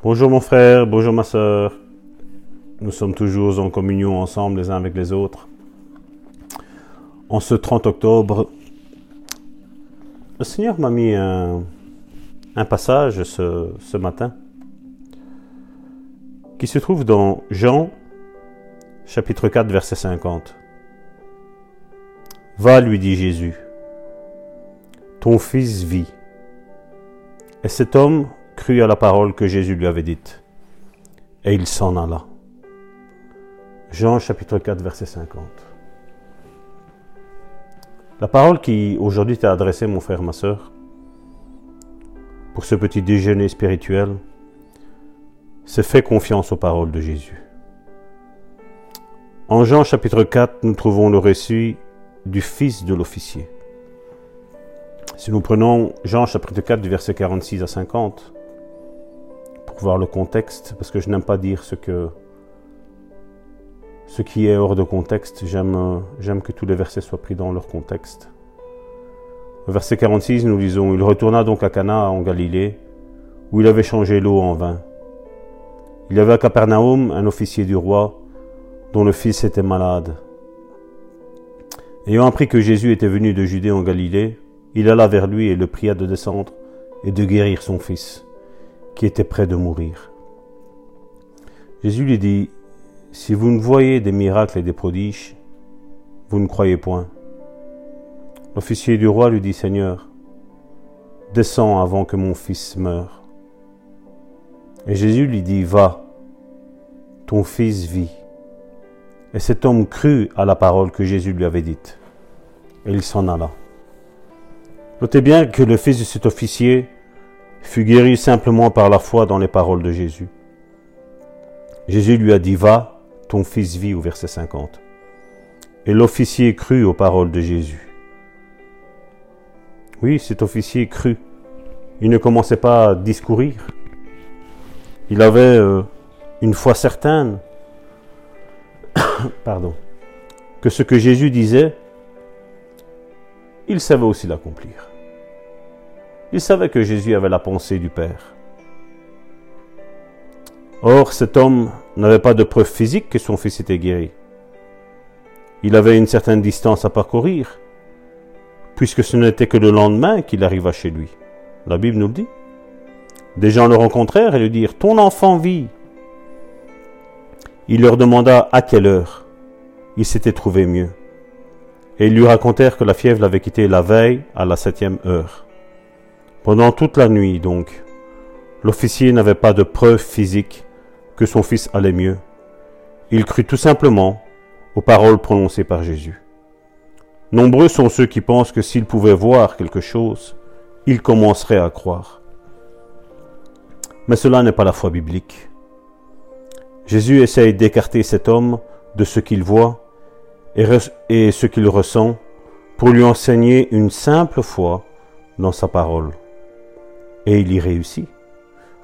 Bonjour mon frère, bonjour ma soeur. Nous sommes toujours en communion ensemble les uns avec les autres. En ce 30 octobre, le Seigneur m'a mis un, passage ce, ce matin qui se trouve dans Jean chapitre 4 verset 50. Va, lui dit Jésus, ton fils vit. Et cet homme crut à la parole que Jésus lui avait dite. Et il s'en alla. Jean chapitre 4 verset 50. La parole qui aujourd'hui t'a adressée, mon frère, ma soeur, pour ce petit déjeuner spirituel, c'est fais confiance aux paroles de Jésus. En Jean chapitre 4, nous trouvons le récit du fils de l'officier. Si nous prenons Jean chapitre 4 du verset 46 à 50, pour voir le contexte, parce que je n'aime pas dire ce que ce qui est hors de contexte, j'aime, j'aime que tous les versets soient pris dans leur contexte. verset 46, nous lisons Il retourna donc à Cana en Galilée, où il avait changé l'eau en vin. Il y avait à Capernaum un officier du roi dont le fils était malade. Ayant appris que Jésus était venu de Judée en Galilée, il alla vers lui et le pria de descendre et de guérir son fils, qui était près de mourir. Jésus lui dit, Si vous ne voyez des miracles et des prodiges, vous ne croyez point. L'officier du roi lui dit, Seigneur, descends avant que mon fils meure. Et Jésus lui dit, Va, ton fils vit. Et cet homme crut à la parole que Jésus lui avait dite. Et il s'en alla. Notez bien que le fils de cet officier fut guéri simplement par la foi dans les paroles de Jésus. Jésus lui a dit, va, ton fils vit au verset 50. Et l'officier crut aux paroles de Jésus. Oui, cet officier crut. Il ne commençait pas à discourir. Il avait euh, une foi certaine pardon, que ce que Jésus disait, il savait aussi l'accomplir. Il savait que Jésus avait la pensée du Père. Or, cet homme n'avait pas de preuve physique que son fils était guéri. Il avait une certaine distance à parcourir, puisque ce n'était que le lendemain qu'il arriva chez lui. La Bible nous le dit. Des gens le rencontrèrent et lui dirent Ton enfant vit. Il leur demanda à quelle heure? Il s'était trouvé mieux. Et ils lui racontèrent que la fièvre l'avait quitté la veille à la septième heure. Pendant toute la nuit, donc, l'officier n'avait pas de preuve physique que son fils allait mieux. Il crut tout simplement aux paroles prononcées par Jésus. Nombreux sont ceux qui pensent que s'ils pouvaient voir quelque chose, ils commenceraient à croire. Mais cela n'est pas la foi biblique. Jésus essaye d'écarter cet homme de ce qu'il voit et, ce qu'il ressent pour lui enseigner une simple foi dans sa parole. Et il y réussit.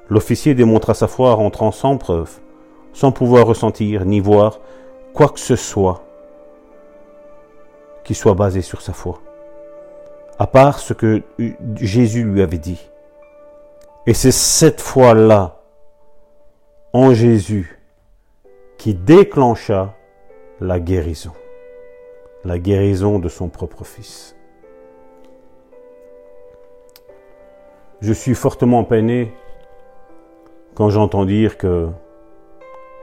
L'officier démontra sa foi en rentrant sans preuve, sans pouvoir ressentir ni voir quoi que ce soit qui soit basé sur sa foi, à part ce que Jésus lui avait dit. Et c'est cette foi-là, en Jésus, qui déclencha la guérison, la guérison de son propre fils. Je suis fortement peiné quand j'entends dire que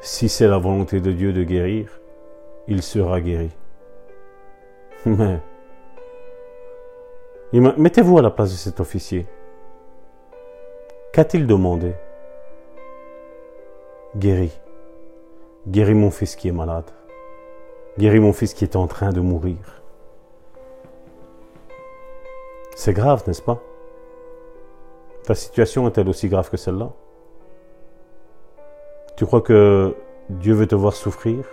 si c'est la volonté de Dieu de guérir, il sera guéri. Mais mettez-vous à la place de cet officier. Qu'a-t-il demandé? Guéri. Guéris mon fils qui est malade. Guéris mon fils qui est en train de mourir. C'est grave, n'est-ce pas? Ta situation est-elle aussi grave que celle-là? Tu crois que Dieu veut te voir souffrir?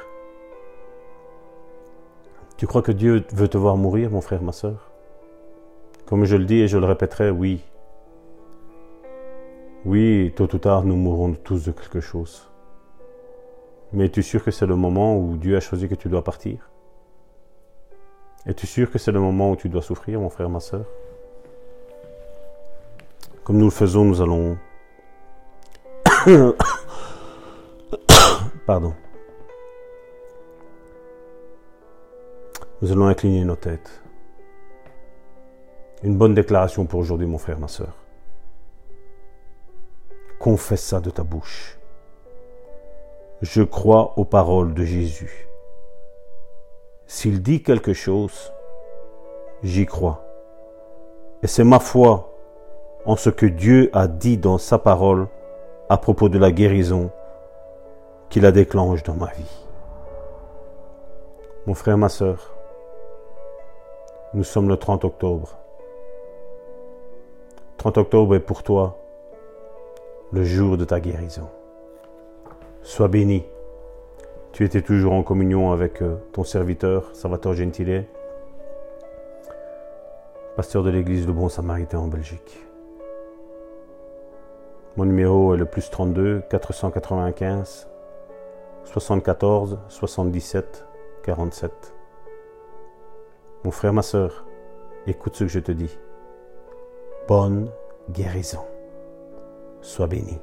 Tu crois que Dieu veut te voir mourir, mon frère, ma soeur Comme je le dis et je le répéterai, oui. Oui, tôt ou tard, nous mourrons tous de quelque chose. Mais es-tu sûr que c'est le moment où Dieu a choisi que tu dois partir? Es-tu sûr que c'est le moment où tu dois souffrir, mon frère, ma soeur Comme nous le faisons, nous allons Pardon. Nous allons incliner nos têtes. Une bonne déclaration pour aujourd'hui, mon frère, ma soeur. Confesse ça de ta bouche. Je crois aux paroles de Jésus. S'il dit quelque chose, j'y crois. Et c'est ma foi en ce que Dieu a dit dans sa parole à propos de la guérison qui la déclenche dans ma vie. Mon frère, ma soeur, nous sommes le 30 octobre. 30 octobre est pour toi le jour de ta guérison. Sois béni. Tu étais toujours en communion avec euh, ton serviteur, Salvatore Gentile, pasteur de l'église de Bon Samaritain en Belgique. Mon numéro est le plus 32 495 74 77 47. Mon frère, ma soeur, écoute ce que je te dis. Bonne guérison. Sois béni.